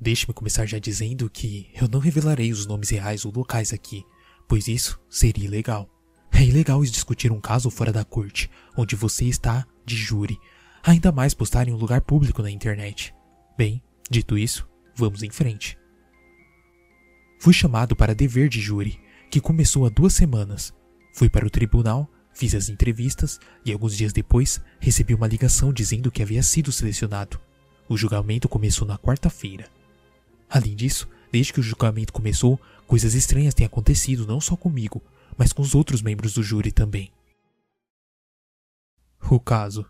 deixe-me começar já dizendo que eu não revelarei os nomes reais ou locais aqui, pois isso seria ilegal. É ilegal discutir um caso fora da corte, onde você está de júri, ainda mais postar em um lugar público na internet. Bem, dito isso, vamos em frente. Fui chamado para dever de júri, que começou há duas semanas. Fui para o tribunal, fiz as entrevistas e alguns dias depois recebi uma ligação dizendo que havia sido selecionado. O julgamento começou na quarta-feira. Além disso, desde que o julgamento começou, coisas estranhas têm acontecido não só comigo, mas com os outros membros do júri também. O caso.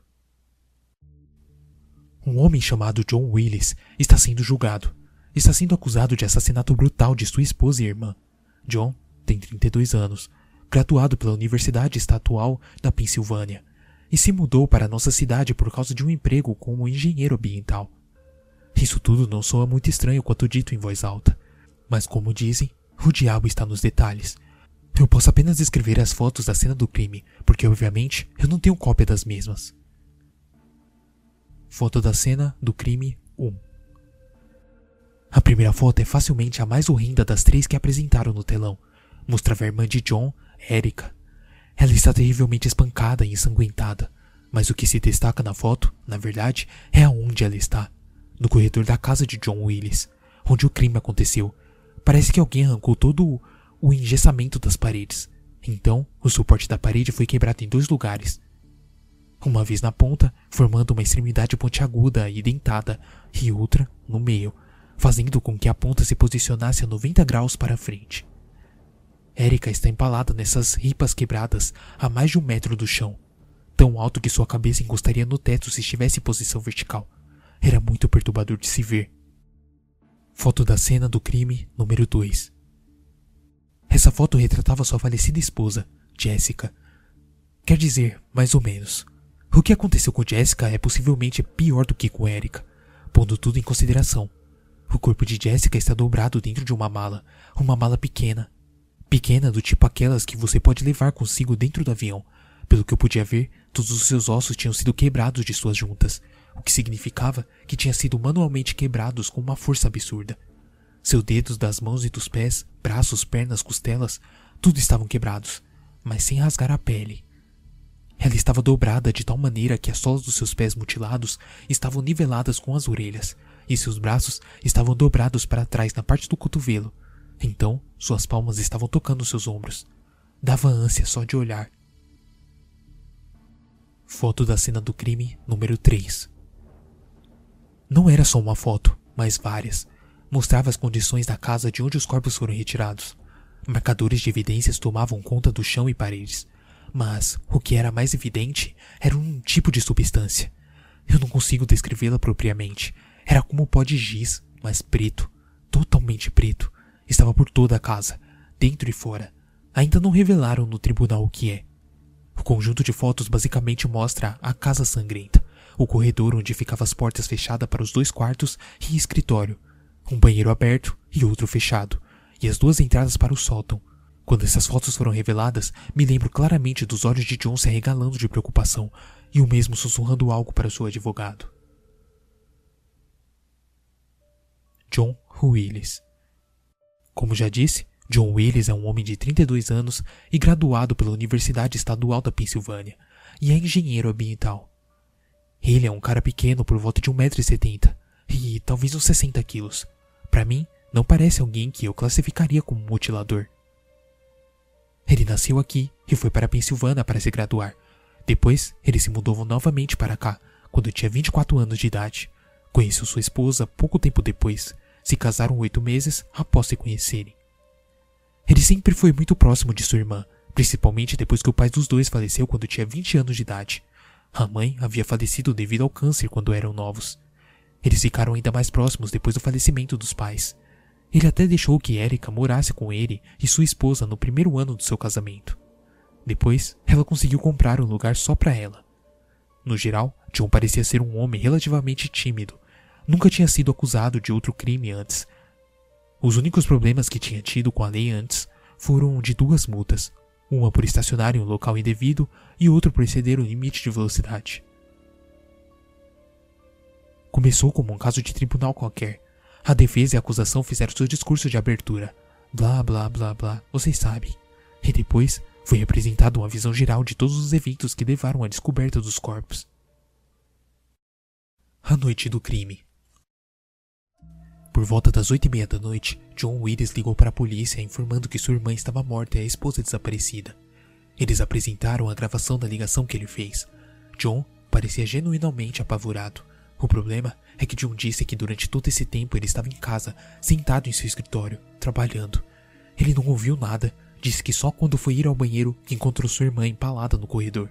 Um homem chamado John Willis está sendo julgado. Está sendo acusado de assassinato brutal de sua esposa e irmã. John tem 32 anos, graduado pela Universidade Estadual da Pensilvânia, e se mudou para nossa cidade por causa de um emprego como engenheiro ambiental. Isso tudo não soa muito estranho quanto dito em voz alta, mas como dizem, o diabo está nos detalhes. Eu posso apenas descrever as fotos da cena do crime, porque obviamente eu não tenho cópia das mesmas. Foto da cena do crime 1 A primeira foto é facilmente a mais horrenda das três que apresentaram no telão. Mostrava a irmã de John, Erica. Ela está terrivelmente espancada e ensanguentada, mas o que se destaca na foto, na verdade, é aonde ela está. No corredor da casa de John Willis, onde o crime aconteceu. Parece que alguém arrancou todo o engessamento das paredes. Então, o suporte da parede foi quebrado em dois lugares. Uma vez na ponta, formando uma extremidade pontiaguda e dentada, e outra no meio, fazendo com que a ponta se posicionasse a 90 graus para frente. Erika está empalada nessas ripas quebradas a mais de um metro do chão, tão alto que sua cabeça encostaria no teto se estivesse em posição vertical. Era muito perturbador de se ver. Foto da cena do crime número 2. Essa foto retratava sua falecida esposa, Jessica. Quer dizer, mais ou menos. O que aconteceu com Jessica é possivelmente pior do que com Erika, pondo tudo em consideração. O corpo de Jessica está dobrado dentro de uma mala, uma mala pequena. Pequena do tipo aquelas que você pode levar consigo dentro do avião. Pelo que eu podia ver, todos os seus ossos tinham sido quebrados de suas juntas, o que significava que tinham sido manualmente quebrados com uma força absurda. Seus dedos das mãos e dos pés, braços, pernas, costelas, tudo estavam quebrados, mas sem rasgar a pele. Ela estava dobrada de tal maneira que as solas dos seus pés mutilados estavam niveladas com as orelhas, e seus braços estavam dobrados para trás na parte do cotovelo. Então, suas palmas estavam tocando seus ombros. Dava ânsia só de olhar. Foto da cena do crime número 3. Não era só uma foto, mas várias mostrava as condições da casa de onde os corpos foram retirados. Marcadores de evidências tomavam conta do chão e paredes, mas o que era mais evidente era um tipo de substância. Eu não consigo descrevê-la propriamente. Era como pó de giz, mas preto, totalmente preto. Estava por toda a casa, dentro e fora. Ainda não revelaram no tribunal o que é. O conjunto de fotos basicamente mostra a casa sangrenta, o corredor onde ficavam as portas fechadas para os dois quartos e escritório, um banheiro aberto e outro fechado, e as duas entradas para o sótão. Quando essas fotos foram reveladas, me lembro claramente dos olhos de John se arregalando de preocupação e o mesmo sussurrando algo para seu advogado. John Willis. Como já disse, John Willis é um homem de 32 anos e graduado pela Universidade Estadual da Pensilvânia e é engenheiro ambiental. Ele é um cara pequeno por volta de 1,70m e talvez uns 60 quilos. Para mim, não parece alguém que eu classificaria como mutilador. Ele nasceu aqui e foi para a Pensilvânia para se graduar. Depois, ele se mudou novamente para cá, quando tinha 24 anos de idade. Conheceu sua esposa pouco tempo depois. Se casaram oito meses após se conhecerem. Ele sempre foi muito próximo de sua irmã, principalmente depois que o pai dos dois faleceu quando tinha 20 anos de idade. A mãe havia falecido devido ao câncer quando eram novos. Eles ficaram ainda mais próximos depois do falecimento dos pais. Ele até deixou que Erika morasse com ele e sua esposa no primeiro ano do seu casamento. Depois, ela conseguiu comprar um lugar só para ela. No geral, John parecia ser um homem relativamente tímido. Nunca tinha sido acusado de outro crime antes. Os únicos problemas que tinha tido com a lei antes foram de duas multas, uma por estacionar em um local indevido e outra por exceder o limite de velocidade. Começou como um caso de tribunal qualquer. A defesa e a acusação fizeram seu discurso de abertura. Blá, blá, blá, blá, vocês sabem. E depois foi apresentada uma visão geral de todos os eventos que levaram à descoberta dos corpos. A noite do crime. Por volta das oito e meia da noite, John Willis ligou para a polícia informando que sua irmã estava morta e a esposa desaparecida. Eles apresentaram a gravação da ligação que ele fez. John parecia genuinamente apavorado. O problema é que John disse que durante todo esse tempo ele estava em casa, sentado em seu escritório, trabalhando. Ele não ouviu nada, disse que só quando foi ir ao banheiro que encontrou sua irmã empalada no corredor.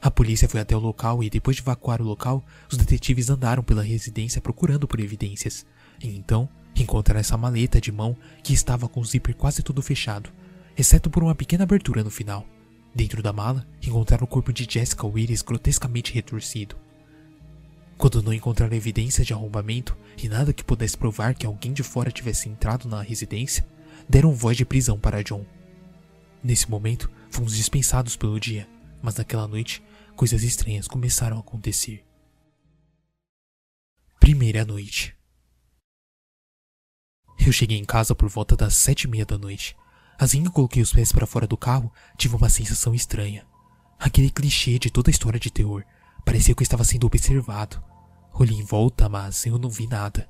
A polícia foi até o local e, depois de evacuar o local, os detetives andaram pela residência procurando por evidências. E então encontraram essa maleta de mão que estava com o zíper quase todo fechado, exceto por uma pequena abertura no final. Dentro da mala, encontraram o corpo de Jessica Willis grotescamente retorcido. Quando não encontraram evidência de arrombamento e nada que pudesse provar que alguém de fora tivesse entrado na residência, deram voz de prisão para John. Nesse momento, fomos dispensados pelo dia, mas naquela noite, coisas estranhas começaram a acontecer. Primeira noite. Eu cheguei em casa por volta das sete e meia da noite. Assim que coloquei os pés para fora do carro, tive uma sensação estranha. Aquele clichê de toda história de terror. Parecia que eu estava sendo observado. Olhei em volta, mas eu não vi nada.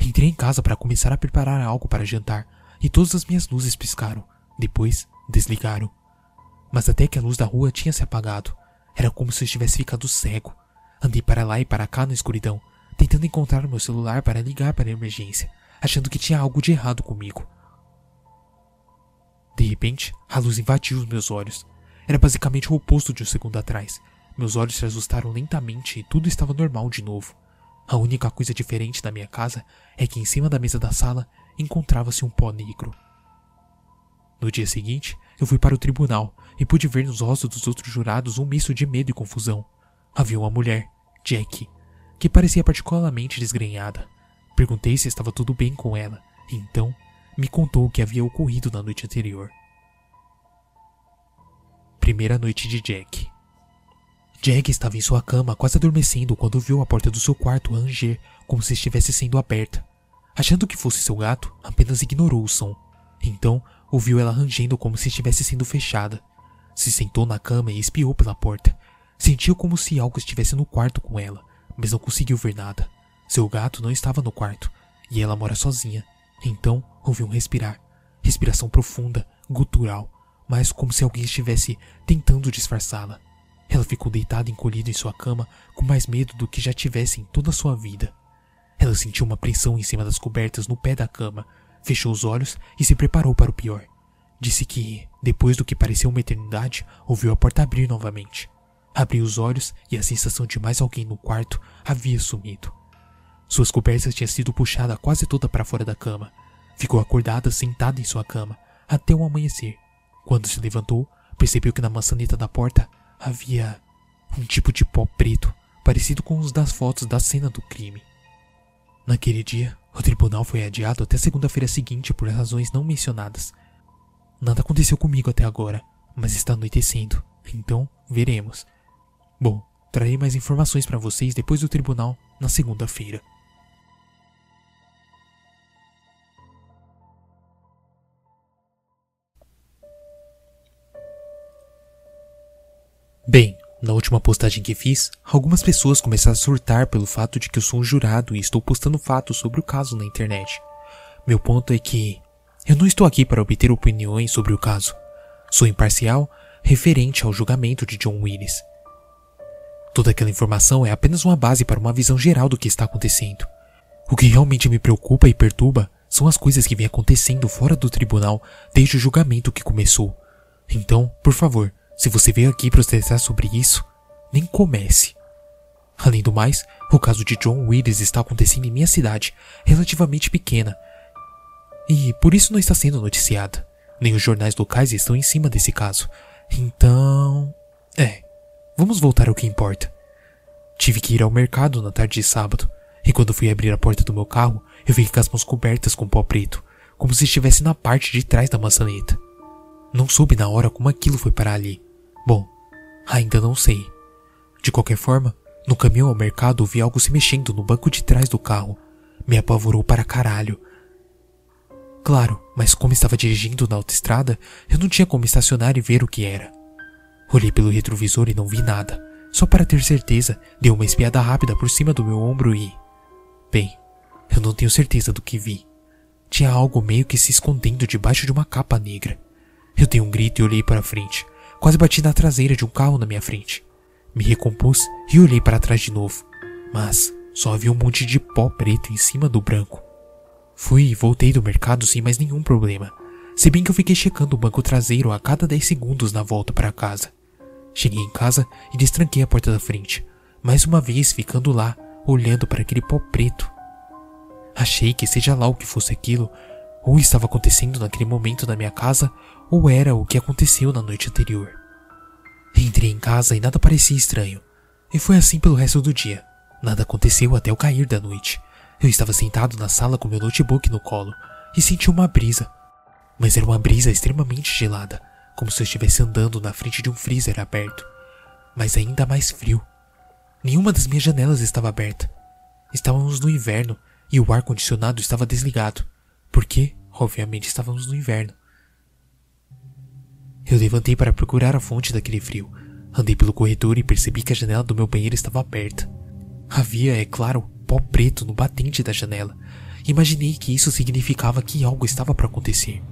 Entrei em casa para começar a preparar algo para jantar e todas as minhas luzes piscaram. Depois, desligaram. Mas até que a luz da rua tinha se apagado. Era como se eu estivesse ficado cego. Andei para lá e para cá na escuridão, tentando encontrar meu celular para ligar para a emergência, achando que tinha algo de errado comigo. De repente, a luz invadiu os meus olhos. Era basicamente o oposto de um segundo atrás. Meus olhos se ajustaram lentamente e tudo estava normal de novo. A única coisa diferente da minha casa é que em cima da mesa da sala encontrava-se um pó negro. No dia seguinte, eu fui para o tribunal e pude ver nos rostos dos outros jurados um misto de medo e confusão. Havia uma mulher, Jack, que parecia particularmente desgrenhada. Perguntei se estava tudo bem com ela, e então me contou o que havia ocorrido na noite anterior. Primeira noite de Jack. Jack estava em sua cama, quase adormecendo, quando viu a porta do seu quarto ranger como se estivesse sendo aberta. Achando que fosse seu gato, apenas ignorou o som. Então, ouviu ela rangendo como se estivesse sendo fechada. Se sentou na cama e espiou pela porta. Sentiu como se algo estivesse no quarto com ela, mas não conseguiu ver nada. Seu gato não estava no quarto, e ela mora sozinha, então ouviu um respirar. Respiração profunda, gutural, mas como se alguém estivesse tentando disfarçá-la. Ela ficou deitada encolhida em sua cama com mais medo do que já tivesse em toda a sua vida. Ela sentiu uma pressão em cima das cobertas no pé da cama, fechou os olhos e se preparou para o pior. Disse que, depois do que pareceu uma eternidade, ouviu a porta abrir novamente. Abriu os olhos e a sensação de mais alguém no quarto havia sumido. Suas cobertas tinham sido puxadas quase toda para fora da cama. Ficou acordada sentada em sua cama até o amanhecer. Quando se levantou, percebeu que na maçaneta da porta havia um tipo de pó preto, parecido com os das fotos da cena do crime. Naquele dia, o tribunal foi adiado até segunda-feira seguinte por razões não mencionadas. Nada aconteceu comigo até agora, mas está anoitecendo, então veremos. Bom, trarei mais informações para vocês depois do tribunal na segunda-feira. Bem, na última postagem que fiz, algumas pessoas começaram a surtar pelo fato de que eu sou um jurado e estou postando fatos sobre o caso na internet. Meu ponto é que eu não estou aqui para obter opiniões sobre o caso. Sou imparcial referente ao julgamento de John Willis. Toda aquela informação é apenas uma base para uma visão geral do que está acontecendo. O que realmente me preocupa e perturba são as coisas que vêm acontecendo fora do tribunal desde o julgamento que começou. Então, por favor, se você veio aqui protestar sobre isso, nem comece. Além do mais, o caso de John Willis está acontecendo em minha cidade, relativamente pequena, e por isso não está sendo noticiada. Nem os jornais locais estão em cima desse caso. Então. É. Vamos voltar ao que importa. Tive que ir ao mercado na tarde de sábado, e quando fui abrir a porta do meu carro, eu vi com as mãos cobertas com pó preto, como se estivesse na parte de trás da maçaneta. Não soube na hora como aquilo foi parar ali, Bom, ainda não sei. De qualquer forma, no caminho ao mercado vi algo se mexendo no banco de trás do carro. me apavorou para caralho. Claro, mas como estava dirigindo na autoestrada, eu não tinha como estacionar e ver o que era. Olhei pelo retrovisor e não vi nada. Só para ter certeza, dei uma espiada rápida por cima do meu ombro e. Bem, eu não tenho certeza do que vi. Tinha algo meio que se escondendo debaixo de uma capa negra. Eu dei um grito e olhei para frente. Quase bati na traseira de um carro na minha frente. Me recompus e olhei para trás de novo. Mas só havia um monte de pó preto em cima do branco. Fui e voltei do mercado sem mais nenhum problema. Se bem que eu fiquei checando o banco traseiro a cada 10 segundos na volta para casa. Cheguei em casa e destranquei a porta da frente, mais uma vez ficando lá, olhando para aquele pó preto. Achei que, seja lá o que fosse aquilo, ou estava acontecendo naquele momento na minha casa, ou era o que aconteceu na noite anterior. Entrei em casa e nada parecia estranho, e foi assim pelo resto do dia. Nada aconteceu até o cair da noite. Eu estava sentado na sala com meu notebook no colo e senti uma brisa. Mas era uma brisa extremamente gelada, como se eu estivesse andando na frente de um freezer aberto, mas ainda mais frio. Nenhuma das minhas janelas estava aberta. Estávamos no inverno e o ar-condicionado estava desligado, porque, obviamente, estávamos no inverno. Eu levantei para procurar a fonte daquele frio. Andei pelo corredor e percebi que a janela do meu banheiro estava aberta. Havia, é claro, pó preto no batente da janela. Imaginei que isso significava que algo estava para acontecer.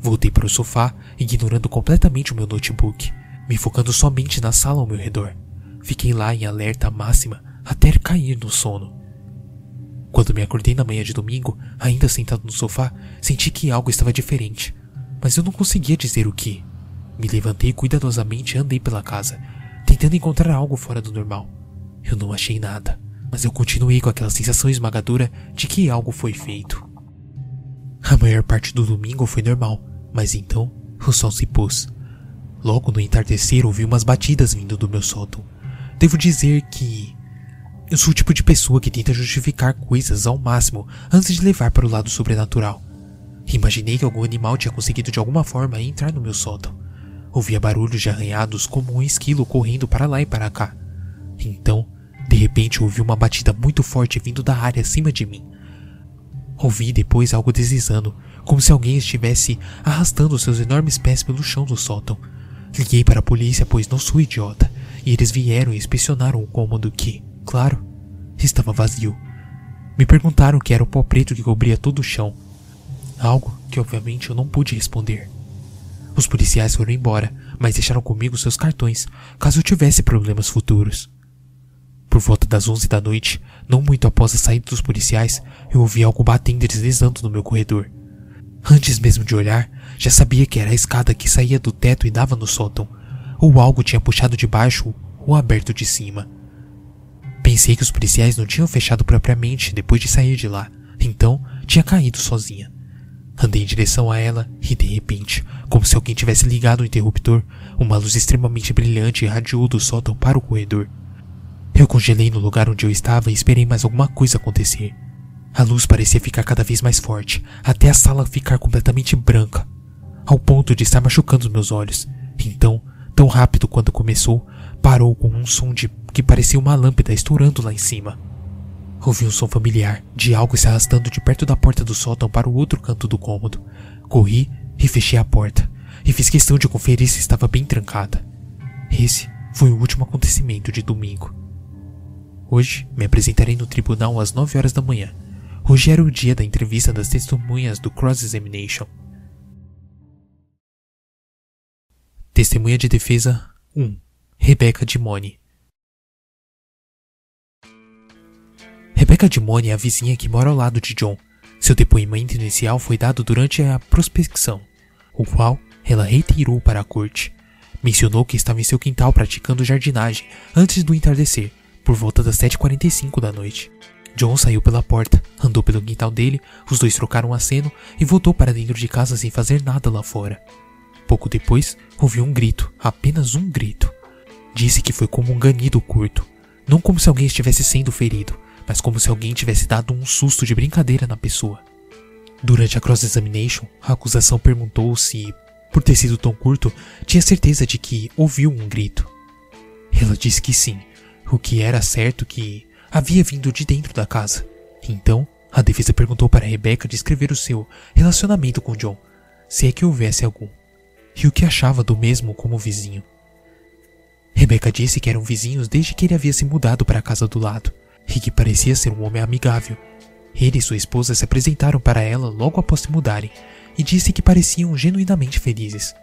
Voltei para o sofá, ignorando completamente o meu notebook, me focando somente na sala ao meu redor. Fiquei lá em alerta máxima até cair no sono. Quando me acordei na manhã de domingo, ainda sentado no sofá, senti que algo estava diferente, mas eu não conseguia dizer o que. Me levantei cuidadosamente e andei pela casa, tentando encontrar algo fora do normal. Eu não achei nada, mas eu continuei com aquela sensação esmagadora de que algo foi feito. A maior parte do domingo foi normal, mas então o sol se pôs. Logo no entardecer ouvi umas batidas vindo do meu sótão. Devo dizer que eu sou o tipo de pessoa que tenta justificar coisas ao máximo antes de levar para o lado sobrenatural. Imaginei que algum animal tinha conseguido de alguma forma entrar no meu sótão. Ouvia barulhos de arranhados como um esquilo correndo para lá e para cá. Então, de repente ouvi uma batida muito forte vindo da área acima de mim. Ouvi depois algo deslizando, como se alguém estivesse arrastando seus enormes pés pelo chão do sótão. Liguei para a polícia, pois não sou idiota, e eles vieram e inspecionaram o cômodo que, claro, estava vazio. Me perguntaram o que era o pó preto que cobria todo o chão. Algo que obviamente eu não pude responder. Os policiais foram embora, mas deixaram comigo seus cartões, caso eu tivesse problemas futuros. Por volta das onze da noite, não muito após a saída dos policiais, eu ouvi algo batendo e deslizando no meu corredor. Antes mesmo de olhar, já sabia que era a escada que saía do teto e dava no sótão, ou algo tinha puxado de baixo ou aberto de cima. Pensei que os policiais não tinham fechado propriamente depois de sair de lá, então tinha caído sozinha. Andei em direção a ela e de repente, como se alguém tivesse ligado o interruptor, uma luz extremamente brilhante irradiou do sótão para o corredor. Eu congelei no lugar onde eu estava e esperei mais alguma coisa acontecer. A luz parecia ficar cada vez mais forte, até a sala ficar completamente branca, ao ponto de estar machucando meus olhos. Então, tão rápido quanto começou, parou com um som de que parecia uma lâmpada estourando lá em cima. Ouvi um som familiar de algo se arrastando de perto da porta do sótão para o outro canto do cômodo. Corri e fechei a porta, e fiz questão de conferir se estava bem trancada. Esse foi o último acontecimento de domingo. Hoje me apresentarei no tribunal às 9 horas da manhã Hoje era o dia da entrevista das testemunhas do Cross-Examination. Testemunha de defesa 1. Rebecca Dimone Rebecca Dimone é a vizinha que mora ao lado de John. Seu depoimento inicial foi dado durante a prospecção, o qual ela reiterou para a corte. Mencionou que estava em seu quintal praticando jardinagem antes do entardecer, por volta das 7h45 da noite. John saiu pela porta, andou pelo quintal dele, os dois trocaram um aceno e voltou para dentro de casa sem fazer nada lá fora. Pouco depois, ouviu um grito, apenas um grito. Disse que foi como um ganido curto, não como se alguém estivesse sendo ferido, mas como se alguém tivesse dado um susto de brincadeira na pessoa. Durante a cross-examination, a acusação perguntou se, por ter sido tão curto, tinha certeza de que ouviu um grito. Ela disse que sim, o que era certo que havia vindo de dentro da casa. Então, A defesa perguntou para Rebecca descrever o seu relacionamento com John, se é que houvesse algum, e o que achava do mesmo como vizinho. Rebecca disse que eram vizinhos desde que ele havia se mudado para a casa do lado, que parecia ser um homem amigável. Ele e sua esposa se apresentaram para ela logo após se mudarem, e disse que pareciam genuinamente felizes.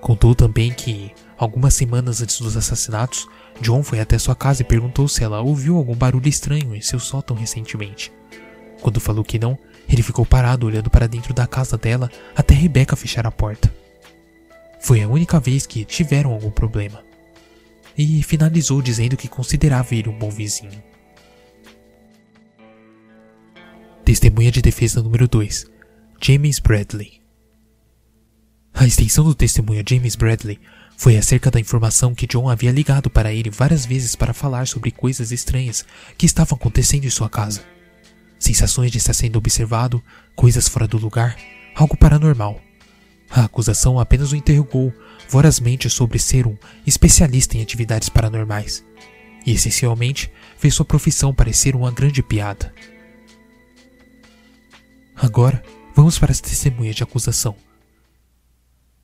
Contou também que, algumas semanas antes dos assassinatos, John foi até sua casa e perguntou se ela ouviu algum barulho estranho em seu sótão recentemente. Quando falou que não, ele ficou parado olhando para dentro da casa dela até Rebecca fechar a porta. Foi a única vez que tiveram algum problema. E finalizou dizendo que considerava ele um bom vizinho. Testemunha de defesa número 2, James Bradley. A extensão do testemunho James Bradley foi acerca da informação que John havia ligado para ele várias vezes para falar sobre coisas estranhas que estavam acontecendo em sua casa sensações de estar sendo observado, coisas fora do lugar, algo paranormal. A acusação apenas o interrogou vorazmente sobre ser um especialista em atividades paranormais e, essencialmente, fez sua profissão parecer uma grande piada. Agora, vamos para as testemunhas de acusação.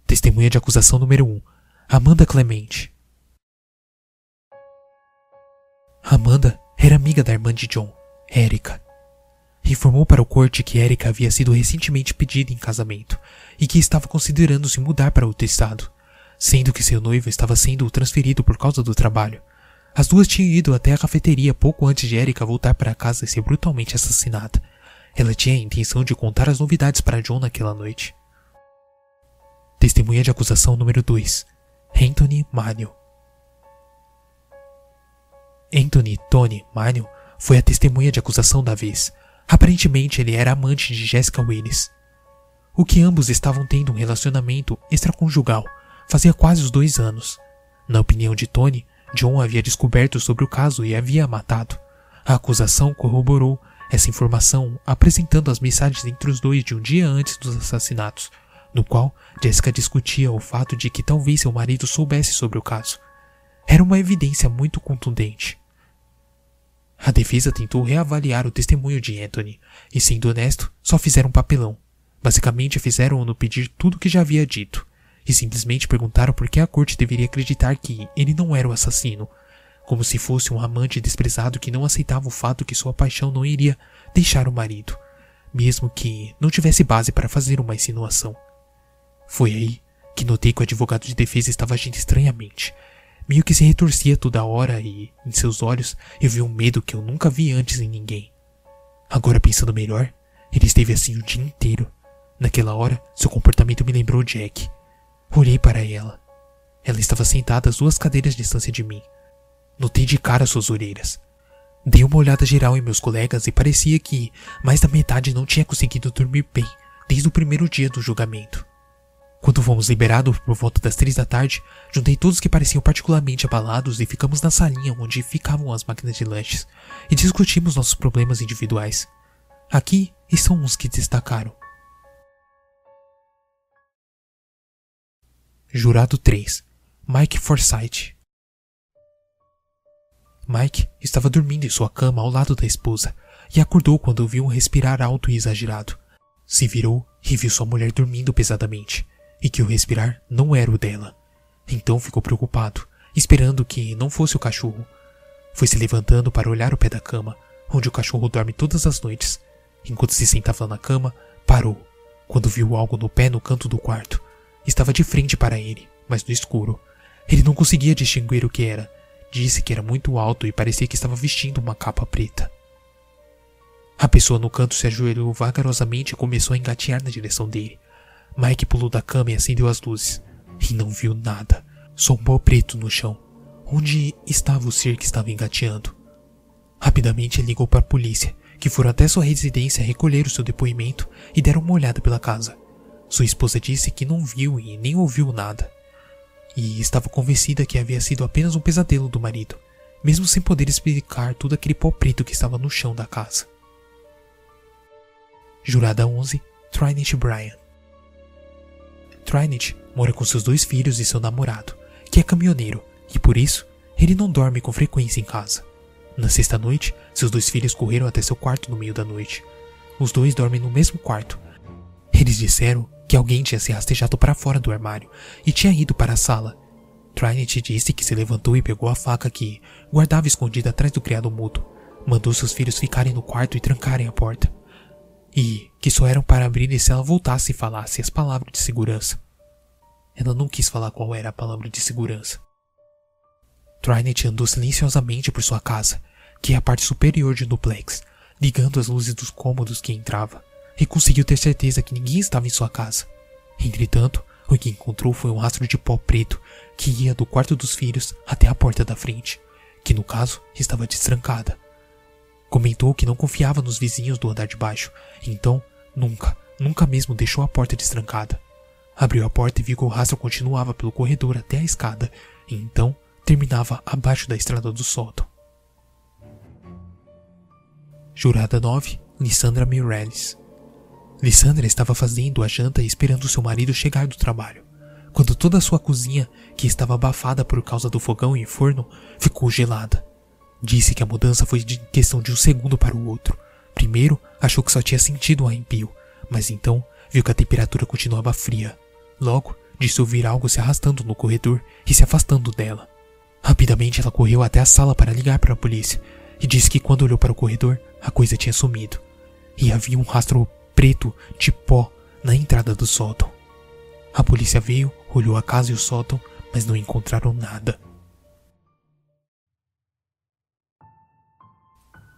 Testemunha de acusação número 1. Amanda Clemente. Amanda era amiga da irmã de John, Erika, informou para o corte que Erika havia sido recentemente pedida em casamento e que estava considerando se mudar para outro estado, sendo que seu noivo estava sendo transferido por causa do trabalho. As duas tinham ido até a cafeteria pouco antes de Erika voltar para casa e ser brutalmente assassinada. Ela tinha a intenção de contar as novidades para John naquela noite. Testemunha de acusação número 2. Anthony Manio. Anthony Tony Manio foi a testemunha de acusação da vez, Aparentemente ele era amante de Jessica Willis. O que ambos estavam tendo um relacionamento extraconjugal fazia quase os dois anos. Na opinião de Tony, John havia descoberto sobre o caso e havia matado. A acusação corroborou essa informação apresentando as mensagens entre os dois de um dia antes dos assassinatos, no qual Jessica discutia o fato de que talvez seu marido soubesse sobre o caso. Era uma evidência muito contundente. A defesa tentou reavaliar o testemunho de Anthony, e sendo honesto, só fizeram um papelão. Basicamente fizeram-no pedir tudo o que já havia dito, e simplesmente perguntaram por que a corte deveria acreditar que ele não era o assassino, como se fosse um amante desprezado que não aceitava o fato que sua paixão não iria deixar o marido, mesmo que não tivesse base para fazer uma insinuação. Foi aí que notei que o advogado de defesa estava agindo estranhamente, meio que se retorcia toda hora e, em seus olhos, eu vi um medo que eu nunca vi antes em ninguém. Agora pensando melhor, ele esteve assim o dia inteiro. Naquela hora, seu comportamento me lembrou Jack. Olhei para ela. Ela estava sentada às duas cadeiras de distância de mim. Notei de cara suas orelhas. Dei uma olhada geral em meus colegas e parecia que mais da metade não tinha conseguido dormir bem desde o primeiro dia do julgamento. Quando fomos liberados por volta das três da tarde, juntei todos que pareciam particularmente abalados e ficamos na salinha onde ficavam as máquinas de lanches e discutimos nossos problemas individuais. Aqui estão uns que destacaram. Jurado 3 Mike Forsyth Mike estava dormindo em sua cama ao lado da esposa e acordou quando ouviu um respirar alto e exagerado. Se virou e viu sua mulher dormindo pesadamente e que o respirar não era o dela. Então ficou preocupado, esperando que não fosse o cachorro. Foi se levantando para olhar o pé da cama, onde o cachorro dorme todas as noites. Enquanto se sentava na cama, parou, quando viu algo no pé no canto do quarto. Estava de frente para ele, mas no escuro. Ele não conseguia distinguir o que era. Disse que era muito alto e parecia que estava vestindo uma capa preta. A pessoa no canto se ajoelhou vagarosamente e começou a engatear na direção dele. Mike pulou da cama e acendeu as luzes. E não viu nada. Só um pó preto no chão. Onde estava o ser que estava engateando? Rapidamente ligou para a polícia, que foram até sua residência recolher o seu depoimento e deram uma olhada pela casa. Sua esposa disse que não viu e nem ouviu nada. E estava convencida que havia sido apenas um pesadelo do marido, mesmo sem poder explicar todo aquele pó preto que estava no chão da casa. Jurada 11, Trinity Bryan. Trinity mora com seus dois filhos e seu namorado, que é caminhoneiro, e por isso ele não dorme com frequência em casa. Na sexta noite, seus dois filhos correram até seu quarto no meio da noite. os dois dormem no mesmo quarto. Eles disseram que alguém tinha se rastejado para fora do armário e tinha ido para a sala. Trinity disse que se levantou e pegou a faca que guardava escondida atrás do criado mudo. Mandou seus filhos ficarem no quarto e trancarem a porta. E que só eram para abrir se ela voltasse e falasse as palavras de segurança. Ela não quis falar qual era a palavra de segurança. Trinity andou silenciosamente por sua casa, que é a parte superior de duplex, ligando as luzes dos cômodos que entrava, e conseguiu ter certeza que ninguém estava em sua casa. Entretanto, o que encontrou foi um rastro de pó preto que ia do quarto dos filhos até a porta da frente, que no caso estava destrancada. Comentou que não confiava nos vizinhos do andar de baixo, então nunca, nunca mesmo deixou a porta destrancada. Abriu a porta e viu que o rastro continuava pelo corredor até a escada, e então terminava abaixo da estrada do sótão. Jurada 9, Lissandra Mireles. Lissandra estava fazendo a janta e esperando seu marido chegar do trabalho, quando toda a sua cozinha, que estava abafada por causa do fogão e forno, ficou gelada. Disse que a mudança foi de questão de um segundo para o outro. Primeiro, achou que só tinha sentido um arrepio, mas então viu que a temperatura continuava fria. Logo, disse ouvir algo se arrastando no corredor e se afastando dela. Rapidamente ela correu até a sala para ligar para a polícia, e disse que quando olhou para o corredor, a coisa tinha sumido. E havia um rastro preto de pó na entrada do sótão. A polícia veio, olhou a casa e o sótão, mas não encontraram nada.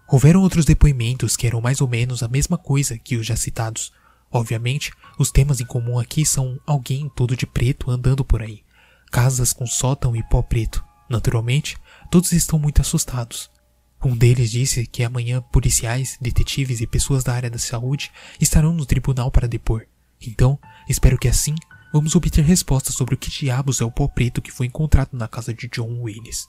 Houveram outros depoimentos que eram mais ou menos a mesma coisa que os já citados. Obviamente, os temas em comum aqui são alguém todo de preto andando por aí, casas com sótão e pó preto. Naturalmente, todos estão muito assustados. Um deles disse que amanhã policiais, detetives e pessoas da área da saúde estarão no tribunal para depor. Então, espero que assim vamos obter respostas sobre o que diabos é o pó preto que foi encontrado na casa de John Willis.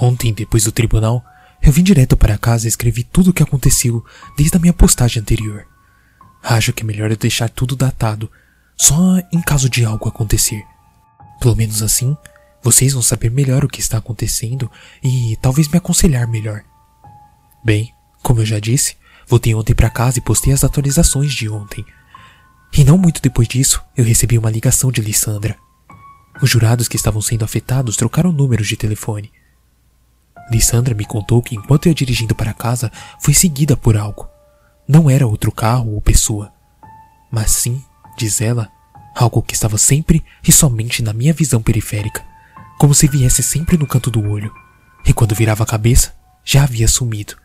Ontem, depois do tribunal, eu vim direto para casa e escrevi tudo o que aconteceu desde a minha postagem anterior. Acho que é melhor eu deixar tudo datado, só em caso de algo acontecer. Pelo menos assim, vocês vão saber melhor o que está acontecendo e talvez me aconselhar melhor. Bem, como eu já disse, voltei ontem para casa e postei as atualizações de ontem. E não muito depois disso, eu recebi uma ligação de Lissandra. Os jurados que estavam sendo afetados trocaram números de telefone. Lissandra me contou que enquanto ia dirigindo para casa, foi seguida por algo. Não era outro carro ou pessoa, mas sim, diz ela, algo que estava sempre e somente na minha visão periférica, como se viesse sempre no canto do olho, e quando virava a cabeça, já havia sumido.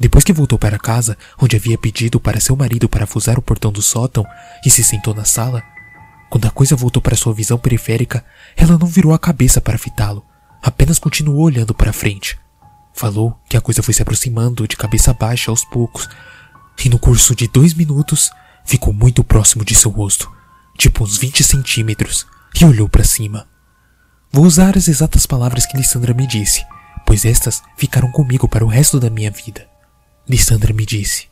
Depois que voltou para casa, onde havia pedido para seu marido parafusar o portão do sótão e se sentou na sala, quando a coisa voltou para sua visão periférica, ela não virou a cabeça para fitá-lo, apenas continuou olhando para frente. Falou que a coisa foi se aproximando de cabeça baixa aos poucos, e no curso de dois minutos ficou muito próximo de seu rosto, tipo uns 20 centímetros, e olhou para cima. Vou usar as exatas palavras que Lissandra me disse, pois estas ficaram comigo para o resto da minha vida. Lissandra me disse: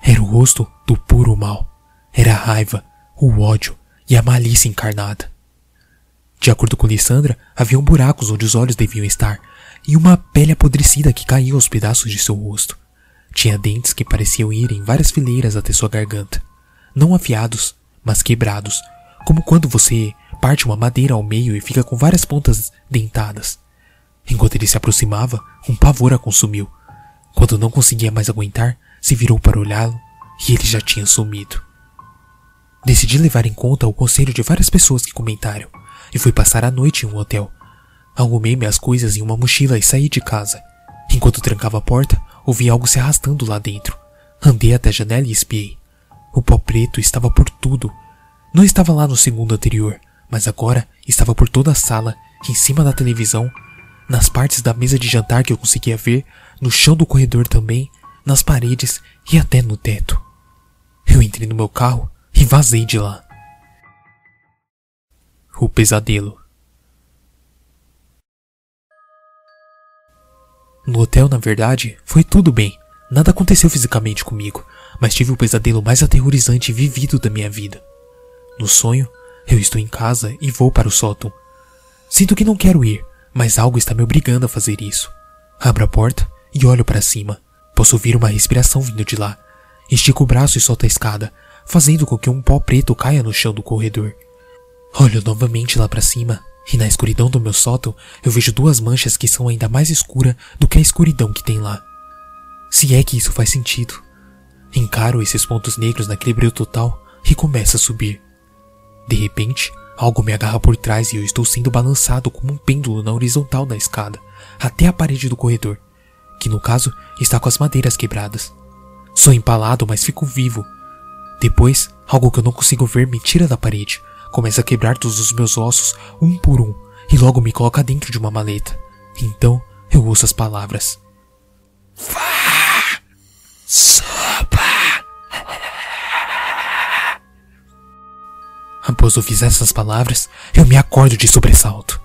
Era o rosto do puro mal. Era a raiva, o ódio e a malícia encarnada. De acordo com Lissandra, haviam buracos onde os olhos deviam estar, e uma pele apodrecida que caía aos pedaços de seu rosto. Tinha dentes que pareciam ir em várias fileiras até sua garganta. Não afiados, mas quebrados, como quando você parte uma madeira ao meio e fica com várias pontas dentadas. Enquanto ele se aproximava, um pavor a consumiu. Quando não conseguia mais aguentar, se virou para olhá-lo e ele já tinha sumido. Decidi levar em conta o conselho de várias pessoas que comentaram e fui passar a noite em um hotel. Arrumei minhas coisas em uma mochila e saí de casa. Enquanto trancava a porta, ouvi algo se arrastando lá dentro. Andei até a janela e espiei. O pó preto estava por tudo. Não estava lá no segundo anterior, mas agora estava por toda a sala, em cima da televisão, nas partes da mesa de jantar que eu conseguia ver, no chão do corredor também, nas paredes e até no teto. Eu entrei no meu carro e vazei de lá. O pesadelo. No hotel, na verdade, foi tudo bem. Nada aconteceu fisicamente comigo, mas tive o pesadelo mais aterrorizante vivido da minha vida. No sonho, Eu estou em casa e vou para o sótão. Sinto que não quero ir, mas algo está me obrigando a fazer isso. Abro a porta e olho para cima. Posso ouvir uma respiração vindo de lá. Estico o braço e solto a escada, fazendo com que um pó preto caia no chão do corredor. Olho novamente lá para cima e na escuridão do meu sótão eu vejo duas manchas que são ainda mais escuras do que a escuridão que tem lá. Se é que isso faz sentido. Encaro esses pontos negros naquele brilho total e começo a subir. De repente, algo me agarra por trás e eu estou sendo balançado como um pêndulo na horizontal da escada, até a parede do corredor, que no caso está com as madeiras quebradas. Sou empalado, mas fico vivo. Depois, algo que eu não consigo ver me tira da parede, começa a quebrar todos os meus ossos, um por um, e logo me coloca dentro de uma maleta. Então, eu ouço as palavras. Vá! Sopa! Após ouvir essas palavras, eu me acordo de sobressalto.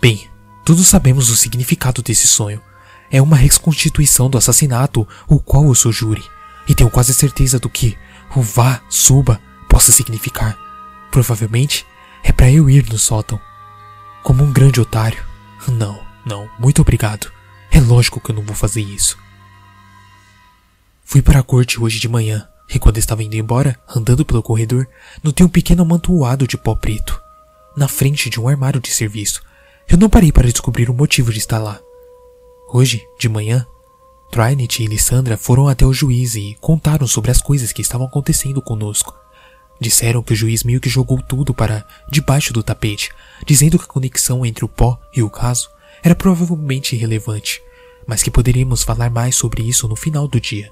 Bem, todos sabemos o significado desse sonho. É uma reconstituição do assassinato, o qual eu sou júri, e tenho quase certeza do que o vá, suba, possa significar. Provavelmente é para eu ir no sótão. Como um grande otário. Não, não, muito obrigado. É lógico que eu não vou fazer isso. Fui para a corte hoje de manhã e quando estava indo embora, andando pelo corredor, notei um pequeno amontoado de pó preto, na frente de um armário de serviço. Eu não parei para descobrir o motivo de estar lá. Hoje, de manhã, Trinity e Lissandra foram até o juiz e contaram sobre as coisas que estavam acontecendo conosco. Disseram que o juiz meio que jogou tudo para debaixo do tapete, dizendo que a conexão entre o pó e o caso era provavelmente irrelevante, mas que poderíamos falar mais sobre isso no final do dia.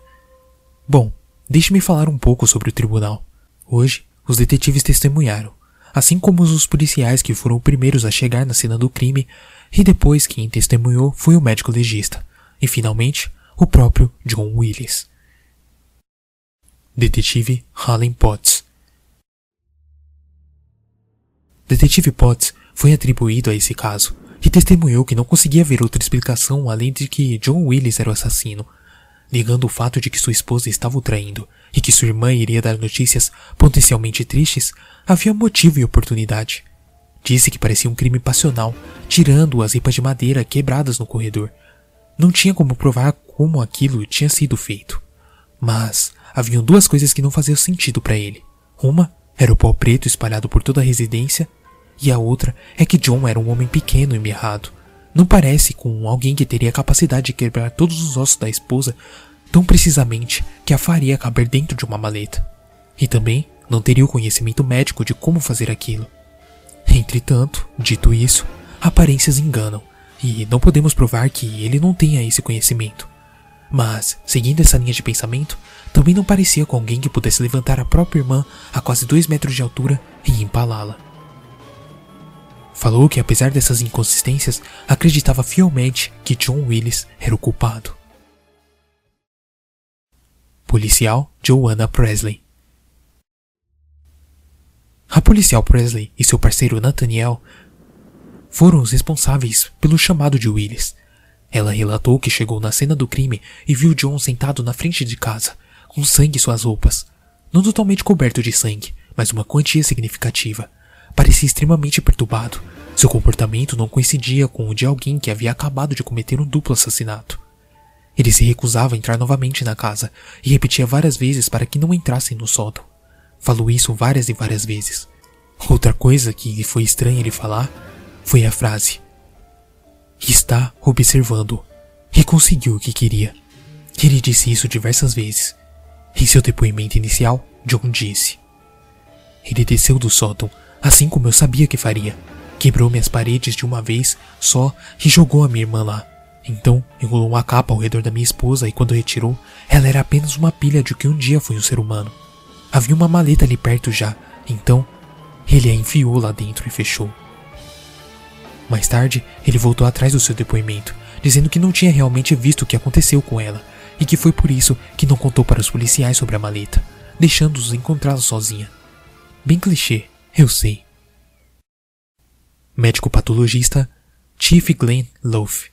Bom, Deixe-me falar um pouco sobre o tribunal. Hoje, os detetives testemunharam, assim como os policiais que foram os primeiros a chegar na cena do crime, e depois quem testemunhou foi o médico legista, e finalmente, o próprio John Willis. Detetive Allen Potts Detetive Potts foi atribuído a esse caso e testemunhou que não conseguia ver outra explicação além de que John Willis era o assassino negando o fato de que sua esposa estava o traindo e que sua irmã iria dar notícias potencialmente tristes, havia motivo e oportunidade. Disse que parecia um crime passional, tirando as ripas de madeira quebradas no corredor. Não tinha como provar como aquilo tinha sido feito. Mas haviam duas coisas que não faziam sentido para ele. Uma era o pó preto espalhado por toda a residência, e a outra é que John era um homem pequeno e mirrado, não parece com alguém que teria a capacidade de quebrar todos os ossos da esposa tão precisamente que a faria caber dentro de uma maleta. E também não teria o conhecimento médico de como fazer aquilo. Entretanto, dito isso, aparências enganam, e não podemos provar que ele não tenha esse conhecimento. Mas, seguindo essa linha de pensamento, também não parecia com alguém que pudesse levantar a própria irmã a quase dois metros de altura e empalá-la. Falou que, apesar dessas inconsistências, acreditava fielmente que John Willis era o culpado. Policial Joanna Presley A policial Presley e seu parceiro Nathaniel foram os responsáveis pelo chamado de Willis. Ela relatou que chegou na cena do crime e viu John sentado na frente de casa, com sangue em suas roupas. Não totalmente coberto de sangue, mas uma quantia significativa. Parecia extremamente perturbado. Seu comportamento não coincidia com o de alguém que havia acabado de cometer um duplo assassinato. Ele se recusava a entrar novamente na casa e repetia várias vezes para que não entrassem no sótão. Falou isso várias e várias vezes. Outra coisa que foi estranha ele falar foi a frase: Está observando. E conseguiu o que queria. Ele disse isso diversas vezes. Em seu depoimento inicial, John disse: Ele desceu do sótão assim como eu sabia que faria. Quebrou minhas paredes de uma vez só e jogou a minha irmã lá. Então enrolou uma capa ao redor da minha esposa e quando retirou, ela era apenas uma pilha de que um dia foi um ser humano. Havia uma maleta ali perto já, então ele a enfiou lá dentro e fechou. Mais tarde, ele voltou atrás do seu depoimento, dizendo que não tinha realmente visto o que aconteceu com ela e que foi por isso que não contou para os policiais sobre a maleta, deixando-os encontrá-la sozinha. Bem clichê, eu sei. Médico patologista Chief Glenn Loaf.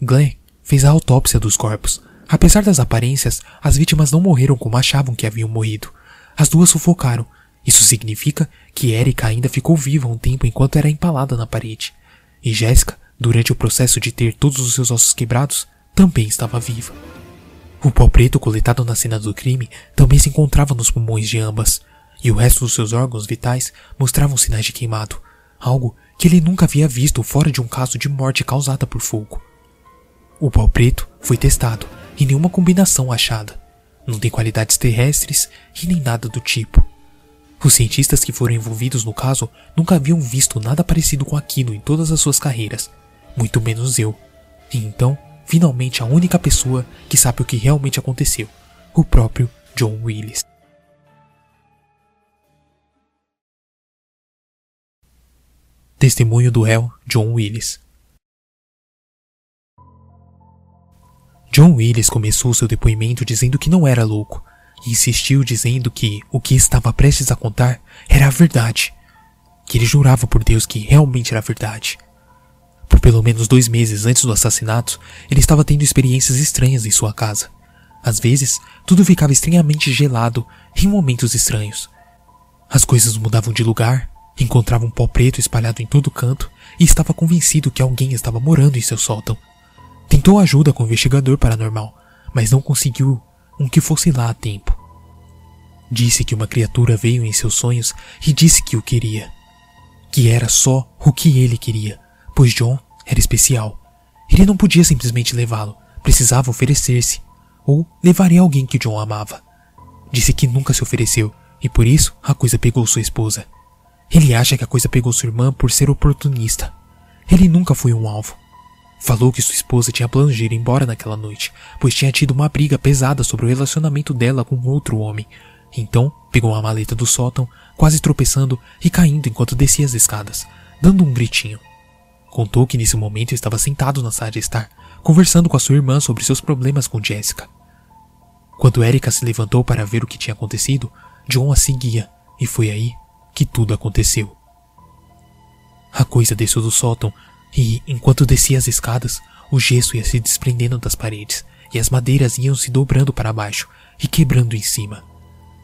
Glenn fez a autópsia dos corpos. Apesar das aparências, as vítimas não morreram como achavam que haviam morrido. As duas sufocaram. Isso significa que Erika ainda ficou viva um tempo enquanto era empalada na parede. E Jéssica, durante o processo de ter todos os seus ossos quebrados, também estava viva. O pó preto coletado na cena do crime também se encontrava nos pulmões de ambas, e o resto dos seus órgãos vitais mostravam sinais de queimado, algo que ele nunca havia visto fora de um caso de morte causada por fogo. O pó preto foi testado e nenhuma combinação achada. Não tem qualidades terrestres e nem nada do tipo. Os cientistas que foram envolvidos no caso nunca haviam visto nada parecido com aquilo em todas as suas carreiras, muito menos eu. E então, finalmente, a única pessoa que sabe o que realmente aconteceu: o próprio John Willis. Testemunho do réu John Willis. John Willis começou seu depoimento dizendo que não era louco e insistiu dizendo que o que estava prestes a contar era a verdade, que ele jurava por Deus que realmente era verdade. Por pelo menos dois meses antes do assassinato, ele estava tendo experiências estranhas em sua casa. Às vezes, tudo ficava estranhamente gelado em momentos estranhos. As coisas mudavam de lugar Encontrava um pó preto espalhado em todo canto e estava convencido que alguém estava morando em seu sótão. Tentou ajuda com o investigador paranormal, mas não conseguiu um que fosse lá a tempo. Disse que uma criatura veio em seus sonhos e disse que o queria. Que era só o que ele queria, pois John era especial. Ele não podia simplesmente levá-lo, precisava oferecer-se, ou levaria alguém que John amava. Disse que nunca se ofereceu, e por isso a coisa pegou sua esposa. Ele acha que a coisa pegou sua irmã por ser oportunista. Ele nunca foi um alvo. Falou que sua esposa tinha planos de ir embora naquela noite, pois tinha tido uma briga pesada sobre o relacionamento dela com outro homem. Então, pegou uma maleta do sótão, quase tropeçando e caindo enquanto descia as escadas, dando um gritinho. Contou que nesse momento estava sentado na sala de estar, conversando com a sua irmã sobre seus problemas com Jessica. Quando Erika se levantou para ver o que tinha acontecido, John a seguia, e foi aí que tudo aconteceu. A coisa desceu do sótão e, enquanto descia as escadas, o gesso ia se desprendendo das paredes e as madeiras iam se dobrando para baixo e quebrando em cima.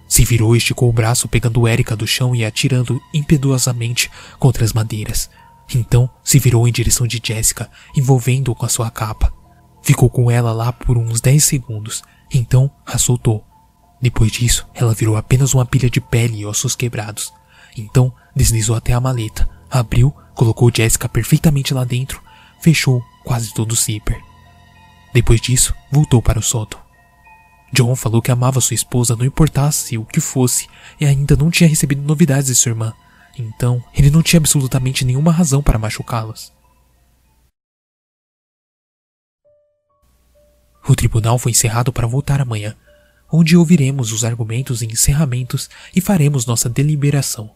Se virou e esticou o braço pegando Erika do chão e atirando impetuosamente contra as madeiras. Então se virou em direção de Jessica, envolvendo-o com a sua capa. Ficou com ela lá por uns 10 segundos, então a soltou. Depois disso, ela virou apenas uma pilha de pele e ossos quebrados. Então deslizou até a maleta, abriu, colocou Jessica perfeitamente lá dentro, fechou quase todo o zíper. Depois disso, voltou para o sótão. John falou que amava sua esposa não importasse o que fosse e ainda não tinha recebido novidades de sua irmã. Então, ele não tinha absolutamente nenhuma razão para machucá-las. O tribunal foi encerrado para voltar amanhã, onde ouviremos os argumentos e encerramentos e faremos nossa deliberação.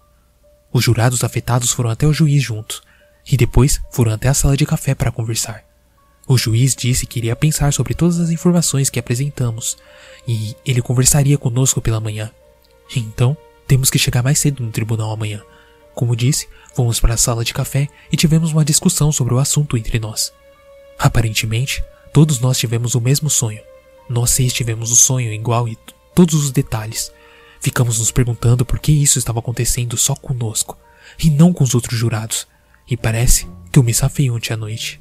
Os jurados afetados foram até o juiz juntos e depois foram até a sala de café para conversar. O juiz disse que iria pensar sobre todas as informações que apresentamos e ele conversaria conosco pela manhã. Então, temos que chegar mais cedo no tribunal amanhã. Como disse, fomos para a sala de café e tivemos uma discussão sobre o assunto entre nós. Aparentemente, todos nós tivemos o mesmo sonho. Nós seis tivemos o sonho igual e todos os detalhes. Ficamos nos perguntando por que isso estava acontecendo só conosco e não com os outros jurados, e parece que eu me safei ontem à noite.